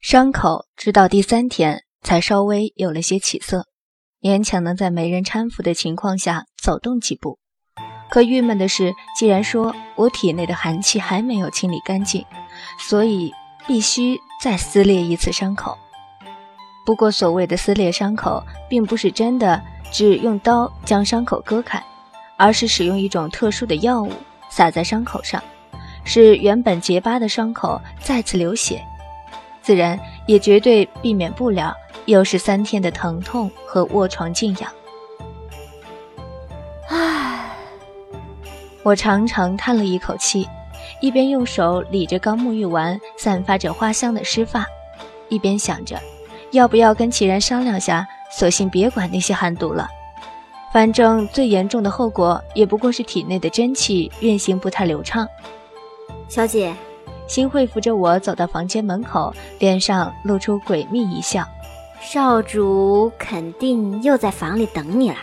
伤口直到第三天才稍微有了些起色，勉强能在没人搀扶的情况下走动几步。可郁闷的是，既然说我体内的寒气还没有清理干净，所以必须再撕裂一次伤口。不过，所谓的撕裂伤口，并不是真的只用刀将伤口割开，而是使用一种特殊的药物撒在伤口上，使原本结疤的伤口再次流血。自然也绝对避免不了又是三天的疼痛和卧床静养。唉，我长长叹了一口气，一边用手理着刚沐浴完、散发着花香的湿发，一边想着，要不要跟齐然商量下，索性别管那些寒毒了。反正最严重的后果也不过是体内的真气运行不太流畅。小姐。新慧扶着我走到房间门口，脸上露出诡秘一笑。少主肯定又在房里等你了，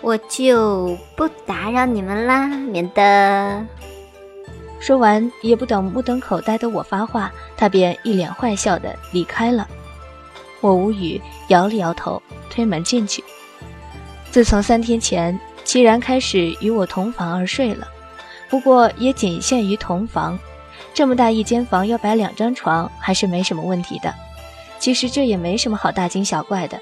我就不打扰你们啦，免得……说完，也不等目瞪口呆的我发话，他便一脸坏笑的离开了。我无语，摇了摇头，推门进去。自从三天前齐然开始与我同房而睡了，不过也仅限于同房。这么大一间房要摆两张床还是没什么问题的。其实这也没什么好大惊小怪的。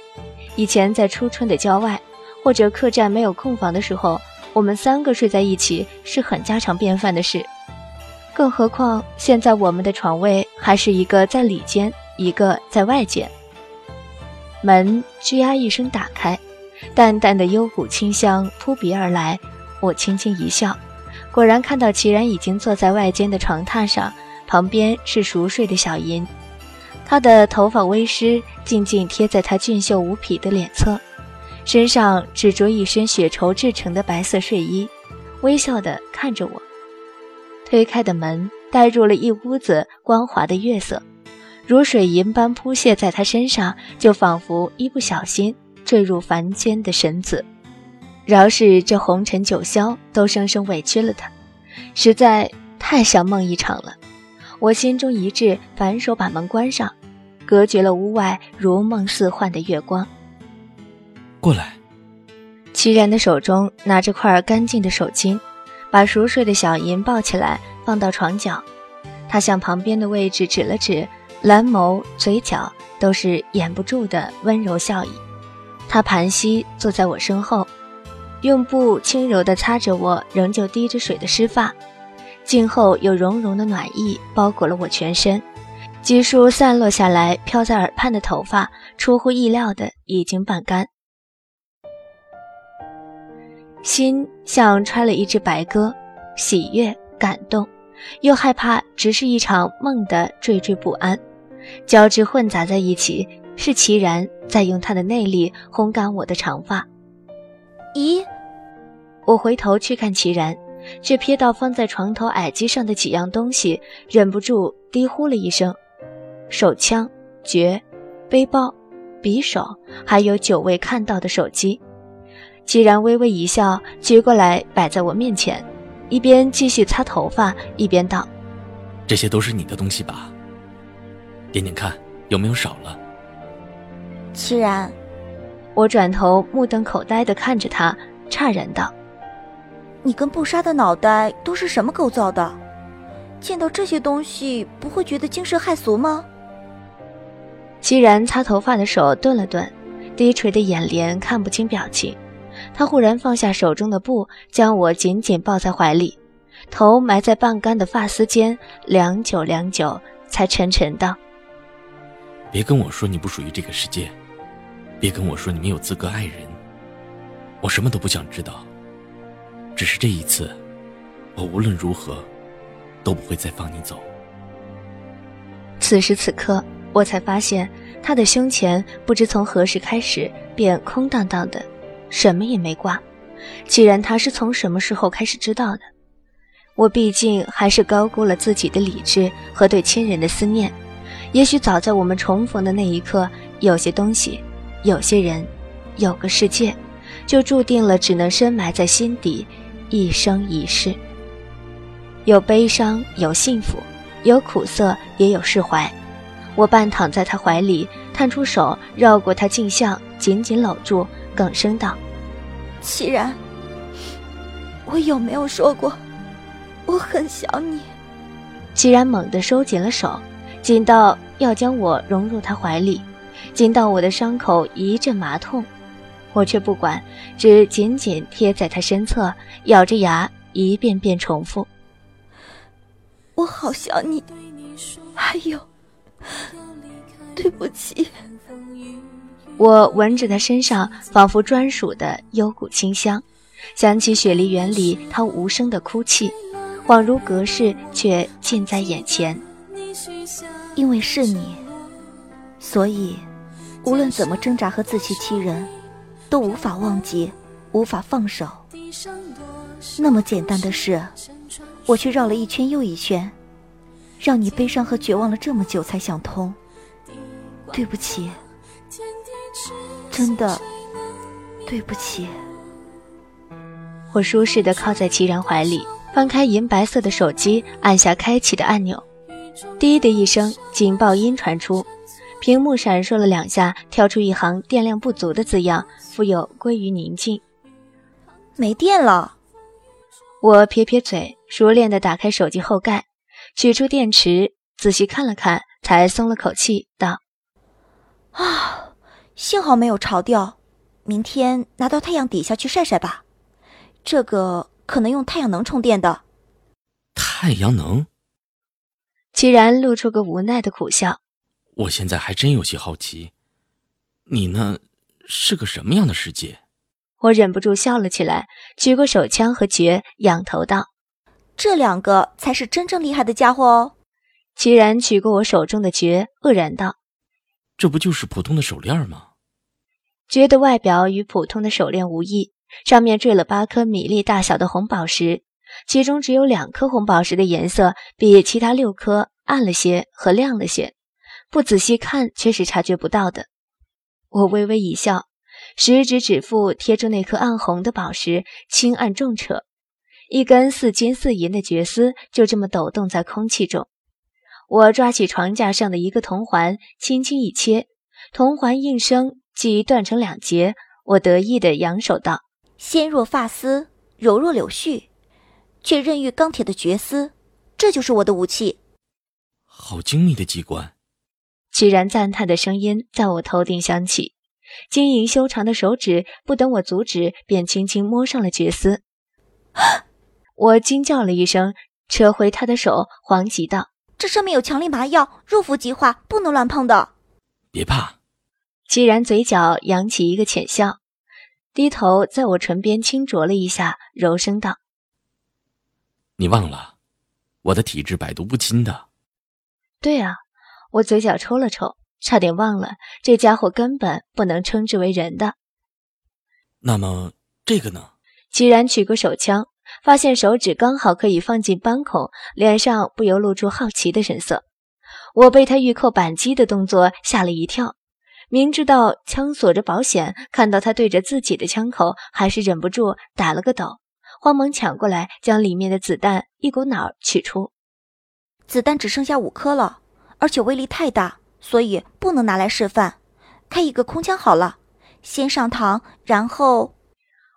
以前在初春的郊外或者客栈没有空房的时候，我们三个睡在一起是很家常便饭的事。更何况现在我们的床位还是一个在里间，一个在外间。门吱呀一声打开，淡淡的幽谷清香扑鼻而来，我轻轻一笑。果然看到齐然已经坐在外间的床榻上，旁边是熟睡的小银，她的头发微湿，静静贴在他俊秀无匹的脸侧，身上只着一身血绸制成的白色睡衣，微笑地看着我。推开的门带入了一屋子光滑的月色，如水银般铺泻在他身上，就仿佛一不小心坠入凡间的神子。饶是这红尘九霄都生生委屈了他，实在太像梦一场了。我心中一滞，反手把门关上，隔绝了屋外如梦似幻的月光。过来。齐然的手中拿着块干净的手巾，把熟睡的小银抱起来放到床角。他向旁边的位置指了指，蓝眸、嘴角都是掩不住的温柔笑意。他盘膝坐在我身后。用布轻柔地擦着我仍旧滴着水的湿发，静后有融融的暖意包裹了我全身，几束散落下来飘在耳畔的头发，出乎意料的已经半干。心像揣了一只白鸽，喜悦、感动，又害怕只是一场梦的惴惴不安，交织混杂在一起。是齐然在用他的内力烘干我的长发。咦，我回头去看齐然，却瞥到放在床头矮机上的几样东西，忍不住低呼了一声：“手枪、爵、背包、匕首，还有久未看到的手机。”齐然微微一笑，接过来摆在我面前，一边继续擦头发，一边道：“这些都是你的东西吧？点点看，有没有少了？”齐然。我转头目瞪口呆地看着他，诧然道：“你跟布莎的脑袋都是什么构造的？见到这些东西不会觉得惊世骇俗吗？”齐然擦头发的手顿了顿，低垂的眼帘看不清表情。他忽然放下手中的布，将我紧紧抱在怀里，头埋在半干的发丝间，良久良久，才沉沉道：“别跟我说你不属于这个世界。”别跟我说你没有资格爱人，我什么都不想知道。只是这一次，我无论如何都不会再放你走。此时此刻，我才发现他的胸前不知从何时开始便空荡荡的，什么也没挂。既然他是从什么时候开始知道的？我毕竟还是高估了自己的理智和对亲人的思念。也许早在我们重逢的那一刻，有些东西。有些人，有个世界，就注定了只能深埋在心底，一生一世。有悲伤，有幸福，有苦涩，也有释怀。我半躺在他怀里，探出手绕过他镜像，紧紧搂住，哽声道：“齐然，我有没有说过我很想你？”齐然猛地收紧了手，紧到要将我融入他怀里，紧到我的伤口一阵麻痛，我却不管，只紧紧贴在他身侧，咬着牙一遍遍重复：“我好想你。”还有。对不起，我闻着他身上仿佛专属的幽谷清香，想起雪梨园里他无声的哭泣，恍如隔世，却近在眼前。因为是你，所以无论怎么挣扎和自欺欺人，都无法忘记，无法放手。那么简单的事，我却绕了一圈又一圈。让你悲伤和绝望了这么久才想通，对不起，真的对不起。我舒适的靠在齐然怀里，翻开银白色的手机，按下开启的按钮，滴的一声警报音传出，屏幕闪烁了两下，跳出一行电量不足的字样，复又归于宁静。没电了。我撇撇嘴，熟练的打开手机后盖。取出电池，仔细看了看，才松了口气，道：“啊，幸好没有潮掉，明天拿到太阳底下去晒晒吧。这个可能用太阳能充电的。”太阳能？齐然露出个无奈的苦笑。我现在还真有些好奇，你那是个什么样的世界？我忍不住笑了起来，举过手枪和爵，仰头道。这两个才是真正厉害的家伙哦！齐然取过我手中的爵，愕然道：“这不就是普通的手链吗？”绝的外表与普通的手链无异，上面缀了八颗米粒大小的红宝石，其中只有两颗红宝石的颜色比其他六颗暗了些和亮了些，不仔细看却是察觉不到的。我微微一笑，食指指腹贴住那颗暗红的宝石，轻按重扯。一根似金似银的绝丝就这么抖动在空气中。我抓起床架上的一个铜环，轻轻一切，铜环应声即断成两截。我得意地扬手道：“纤若发丝，柔若柳絮，却韧欲钢铁的绝丝，这就是我的武器。”好精密的机关！齐然赞叹的声音在我头顶响起。晶莹修长的手指不等我阻止，便轻轻摸上了绝丝。我惊叫了一声，扯回他的手，黄急道：“这上面有强力麻药，入服即化，不能乱碰的。”别怕。既然嘴角扬起一个浅笑，低头在我唇边轻啄了一下，柔声道：“你忘了，我的体质百毒不侵的。”对啊，我嘴角抽了抽，差点忘了，这家伙根本不能称之为人的。那么这个呢？既然取过手枪。发现手指刚好可以放进扳孔，脸上不由露出好奇的神色。我被他欲扣扳机的动作吓了一跳，明知道枪锁着保险，看到他对着自己的枪口，还是忍不住打了个抖，慌忙抢过来，将里面的子弹一股脑取出。子弹只剩下五颗了，而且威力太大，所以不能拿来示范。开一个空枪好了，先上膛，然后。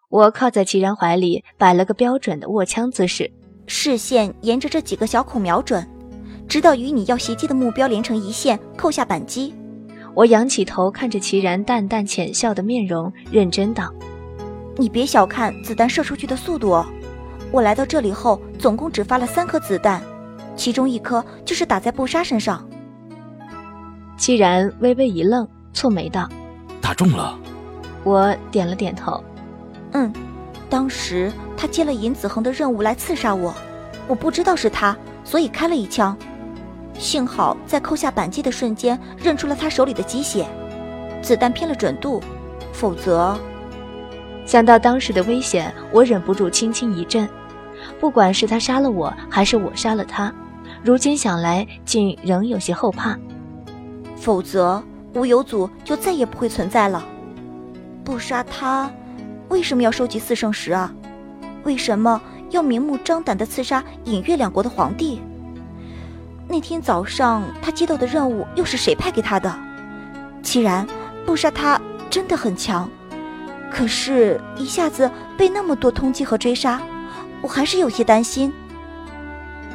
我靠在齐然怀里，摆了个标准的握枪姿势，视线沿着这几个小孔瞄准，直到与你要袭击的目标连成一线，扣下扳机。我仰起头看着齐然淡淡浅笑的面容，认真道：“你别小看子弹射出去的速度哦，我来到这里后，总共只发了三颗子弹，其中一颗就是打在布莎身上。”齐然微微一愣，蹙眉道：“打中了。”我点了点头。嗯，当时他接了尹子恒的任务来刺杀我，我不知道是他，所以开了一枪。幸好在扣下扳机的瞬间认出了他手里的鸡血，子弹偏了准度，否则……想到当时的危险，我忍不住轻轻一震。不管是他杀了我，还是我杀了他，如今想来竟仍有些后怕。否则无有组就再也不会存在了。不杀他。为什么要收集四圣石啊？为什么要明目张胆的刺杀隐月两国的皇帝？那天早上他接到的任务又是谁派给他的？既然不杀他真的很强，可是一下子被那么多通缉和追杀，我还是有些担心。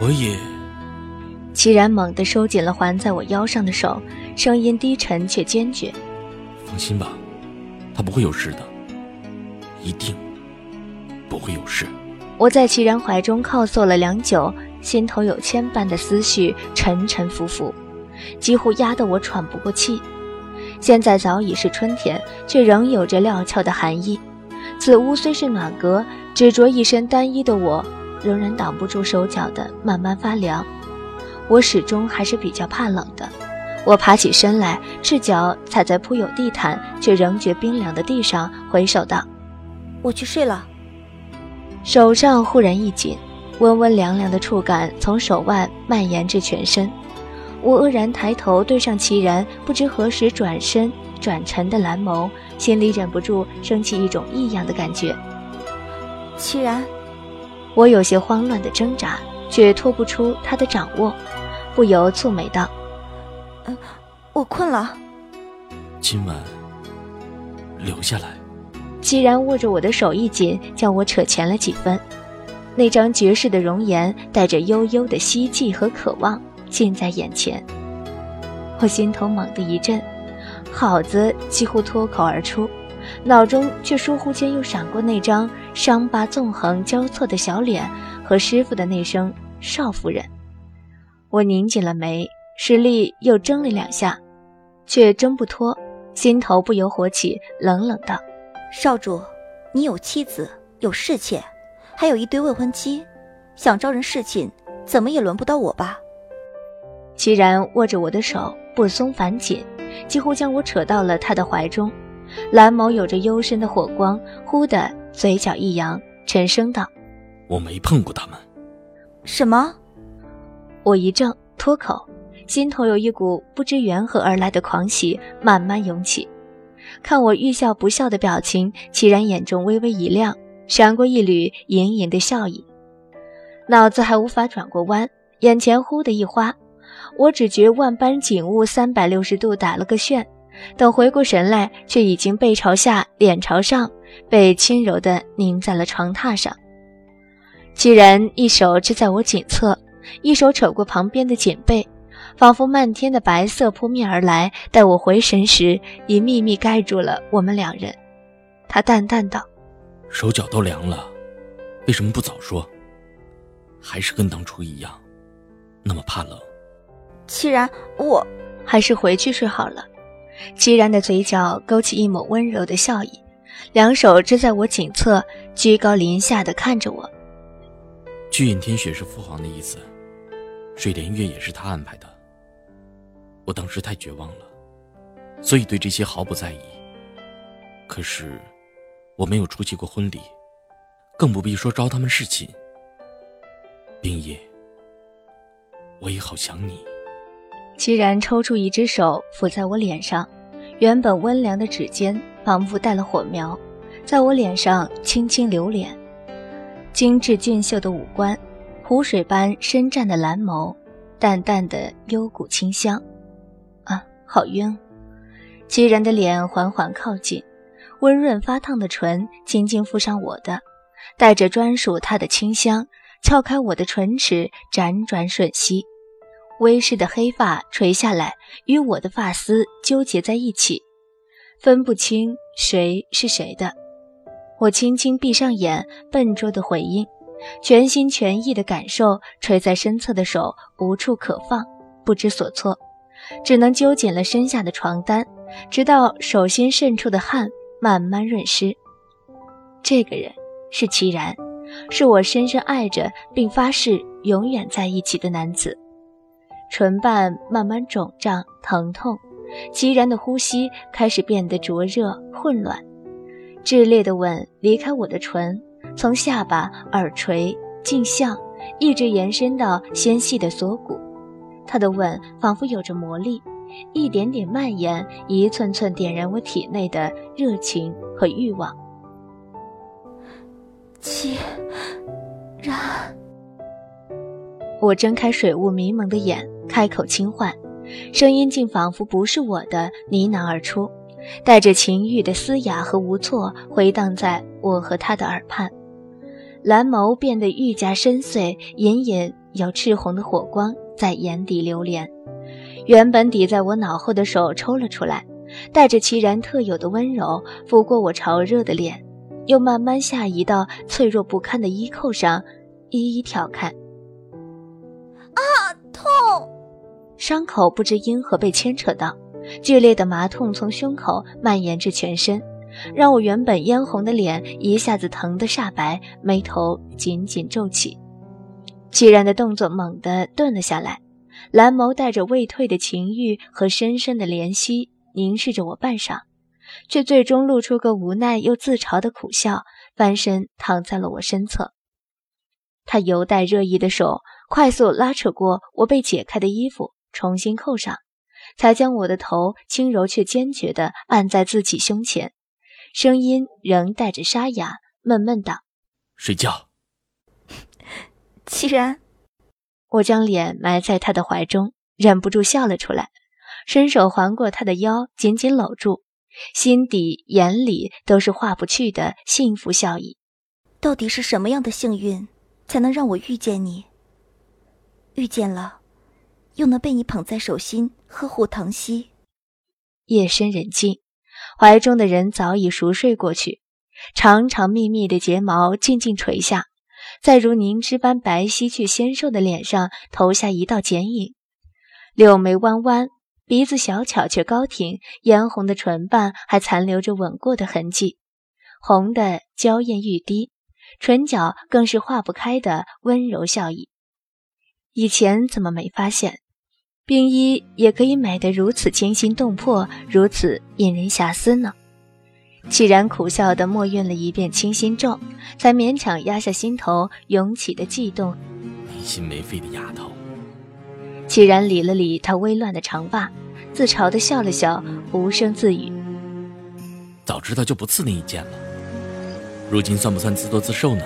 我也。齐然猛地收紧了环在我腰上的手，声音低沉却坚决：“放心吧，他不会有事的，一定不会有事。”我在齐然怀中靠坐了良久，心头有千般的思绪沉沉浮浮，几乎压得我喘不过气。现在早已是春天，却仍有着料峭的寒意。此屋虽是暖阁，只着一身单衣的我，仍然挡不住手脚的慢慢发凉。我始终还是比较怕冷的。我爬起身来，赤脚踩在铺有地毯却仍觉冰凉的地上，回首道：“我去睡了。”手上忽然一紧，温温凉凉的触感从手腕蔓延至全身。我愕然抬头对上齐然不知何时转身转沉的蓝眸，心里忍不住升起一种异样的感觉。齐然，我有些慌乱的挣扎，却脱不出他的掌握，不由蹙眉道：“嗯，我困了。今晚留下来。”既然握着我的手一紧，将我扯前了几分。那张绝世的容颜，带着悠悠的希冀和渴望，近在眼前。我心头猛地一震，好字几乎脱口而出，脑中却疏忽间又闪过那张伤疤纵横交错的小脸和师傅的那声“少夫人”。我拧紧了眉，使力又挣了两下，却挣不脱，心头不由火起，冷冷道。少主，你有妻子，有侍妾，还有一堆未婚妻，想招人侍寝，怎么也轮不到我吧？齐然握着我的手不松反紧，几乎将我扯到了他的怀中，蓝眸有着幽深的火光，忽的嘴角一扬，沉声道：“我没碰过他们。”什么？我一怔，脱口，心头有一股不知缘何而来的狂喜慢慢涌起。看我欲笑不笑的表情，齐然眼中微微一亮，闪过一缕盈盈的笑意。脑子还无法转过弯，眼前忽的一花，我只觉万般景物三百六十度打了个旋，等回过神来，却已经背朝下，脸朝上，被轻柔地拧在了床榻上。齐然一手支在我颈侧，一手扯过旁边的锦被。仿佛漫天的白色扑面而来，待我回神时，已秘密盖住了我们两人。他淡淡道：“手脚都凉了，为什么不早说？还是跟当初一样，那么怕冷。”既然，我还是回去睡好了。凄然的嘴角勾起一抹温柔的笑意，两手支在我颈侧，居高临下的看着我。巨印天雪是父皇的意思，水莲月也是他安排的。我当时太绝望了，所以对这些毫不在意。可是，我没有出席过婚礼，更不必说招他们侍寝。冰夜，我也好想你。齐然抽出一只手抚在我脸上，原本温凉的指尖仿佛带了火苗，在我脸上轻轻流连。精致俊秀的五官，湖水般深湛的蓝眸，淡淡的幽谷清香。好晕，齐然的脸缓缓靠近，温润发烫的唇轻轻附上我的，带着专属他的清香，撬开我的唇齿，辗转吮吸，微湿的黑发垂下来，与我的发丝纠结在一起，分不清谁是谁的。我轻轻闭上眼，笨拙的回应，全心全意的感受垂在身侧的手无处可放，不知所措。只能揪紧了身下的床单，直到手心渗出的汗慢慢润湿。这个人是齐然，是我深深爱着并发誓永远在一起的男子。唇瓣慢慢肿胀疼痛，齐然的呼吸开始变得灼热混乱，炽烈的吻离开我的唇，从下巴、耳垂、颈项，一直延伸到纤细的锁骨。他的吻仿佛有着魔力，一点点蔓延，一寸寸点燃我体内的热情和欲望。既然，我睁开水雾迷蒙的眼，开口轻唤，声音竟仿佛不是我的，呢喃而出，带着情欲的嘶哑和无措，回荡在我和他的耳畔。蓝眸变得愈加深邃，隐隐有赤红的火光在眼底流连。原本抵在我脑后的手抽了出来，带着其然特有的温柔，拂过我潮热的脸，又慢慢下移到脆弱不堪的衣扣上，一一挑看。啊，痛！伤口不知因何被牵扯到，剧烈的麻痛从胸口蔓延至全身。让我原本嫣红的脸一下子疼得煞白，眉头紧紧皱起。齐然的动作猛地顿了下来，蓝眸带着未退的情欲和深深的怜惜凝视着我半晌，却最终露出个无奈又自嘲的苦笑，翻身躺在了我身侧。他犹带热意的手快速拉扯过我被解开的衣服，重新扣上，才将我的头轻柔却坚决地按在自己胸前。声音仍带着沙哑，闷闷道：“睡觉。”既然，我将脸埋在他的怀中，忍不住笑了出来，伸手环过他的腰，紧紧搂住，心底眼里都是化不去的幸福笑意。到底是什么样的幸运，才能让我遇见你？遇见了，又能被你捧在手心，呵护疼惜。夜深人静。怀中的人早已熟睡过去，长长密密的睫毛静静垂下，在如凝脂般白皙却纤瘦的脸上投下一道剪影。柳眉弯弯，鼻子小巧却高挺，嫣红的唇瓣还残留着吻过的痕迹，红的娇艳欲滴，唇角更是化不开的温柔笑意。以前怎么没发现？冰衣也可以美得如此惊心动魄，如此引人遐思呢？凄然苦笑地默念了一遍清心咒，才勉强压下心头涌起的悸动。没心没肺的丫头。凄然理了理她微乱的长发，自嘲地笑了笑，无声自语：“早知道就不刺那一剑了。如今算不算自作自受呢？”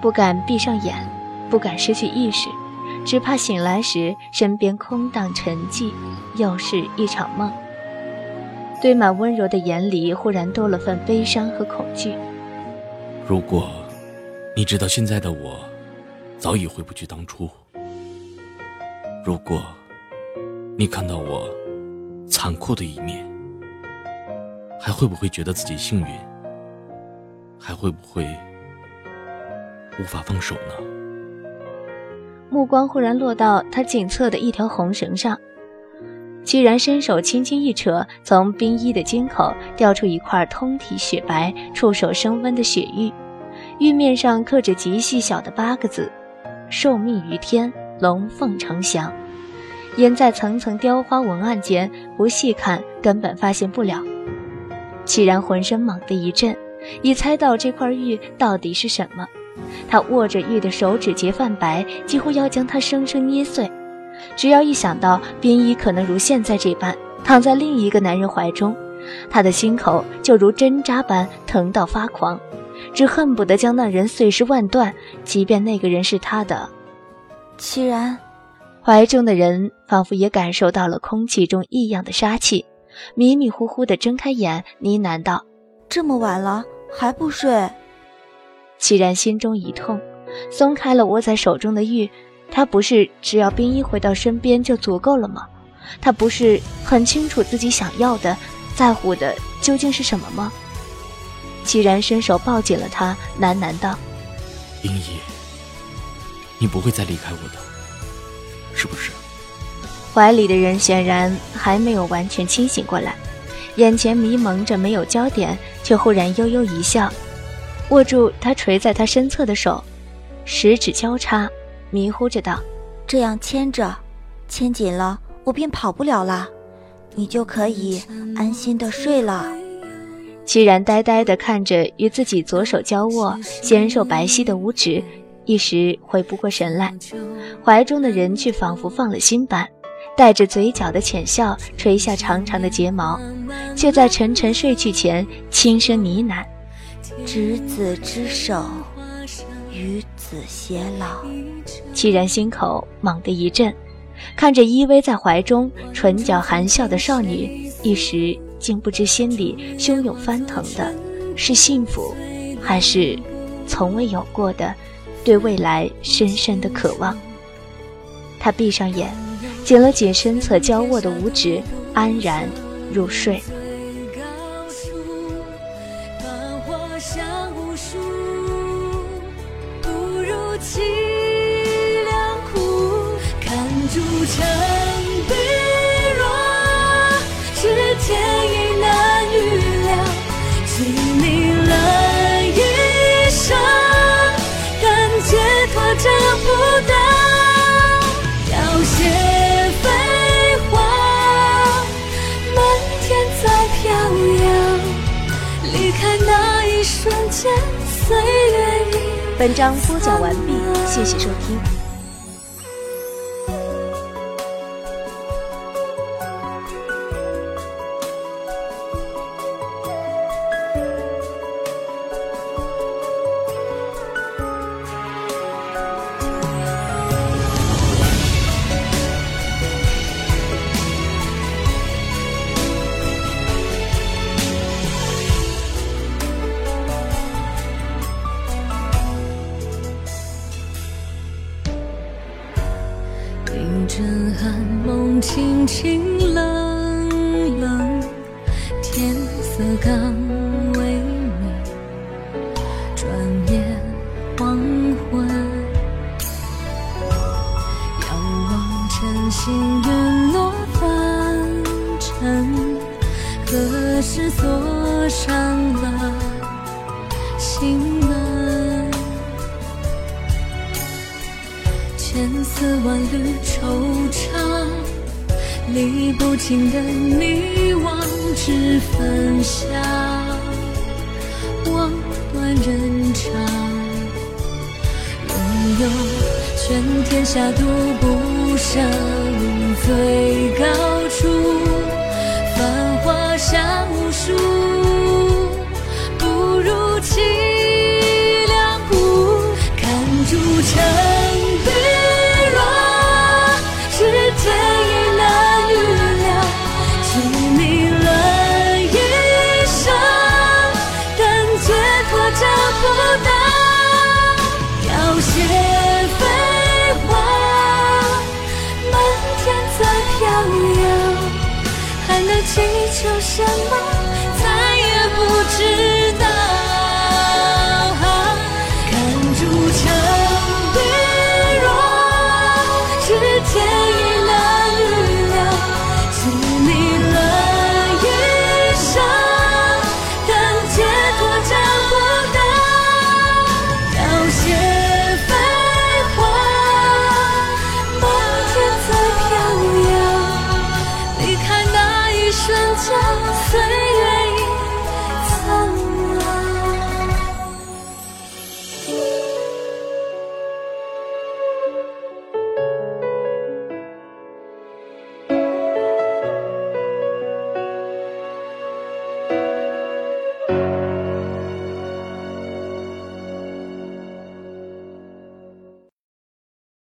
不敢闭上眼，不敢失去意识。只怕醒来时，身边空荡沉寂，又是一场梦。堆满温柔的眼里，忽然多了份悲伤和恐惧。如果你知道现在的我，早已回不去当初。如果你看到我残酷的一面，还会不会觉得自己幸运？还会不会无法放手呢？目光忽然落到他颈侧的一条红绳上，齐然伸手轻轻一扯，从冰衣的襟口掉出一块通体雪白、触手生温的雪玉，玉面上刻着极细小的八个字：“受命于天，龙凤呈祥。”掩在层层雕花文案间，不细看根本发现不了。齐然浑身猛地一震，已猜到这块玉到底是什么。他握着玉的手指节泛白，几乎要将它生生捏碎。只要一想到冰衣可能如现在这般躺在另一个男人怀中，他的心口就如针扎般疼到发狂，只恨不得将那人碎尸万段，即便那个人是他的。齐然，怀中的人仿佛也感受到了空气中异样的杀气，迷迷糊糊地睁开眼，呢喃道：“这么晚了还不睡？”齐然心中一痛，松开了握在手中的玉。他不是只要冰一回到身边就足够了吗？他不是很清楚自己想要的、在乎的究竟是什么吗？齐然伸手抱紧了他，喃喃道：“冰一，你不会再离开我的，是不是？”怀里的人显然还没有完全清醒过来，眼前迷蒙着没有焦点，却忽然悠悠一笑。握住他垂在他身侧的手，十指交叉，迷糊着道：“这样牵着，牵紧了，我便跑不了了，你就可以安心的睡了。”齐然呆呆地看着与自己左手交握、纤瘦白皙的五指，一时回不过神来。怀中的人却仿佛放了心般，带着嘴角的浅笑，垂下长长的睫毛，却在沉沉睡去前轻声呢喃。执子之手，与子。死偕老。凄然心口猛地一震，看着依偎在怀中、唇角含笑的少女，一时竟不知心里汹涌翻腾的是幸福，还是从未有过的对未来深深的渴望。他闭上眼，紧了紧身侧交握的五指，安然入睡。本章播讲完毕，谢谢收听。轻轻冷冷，天色刚微明，转眼黄昏。仰望晨星陨落凡尘，何时理不清的迷惘，只分享，望断人肠。拥有全天下都不伤求什么，再也不知道。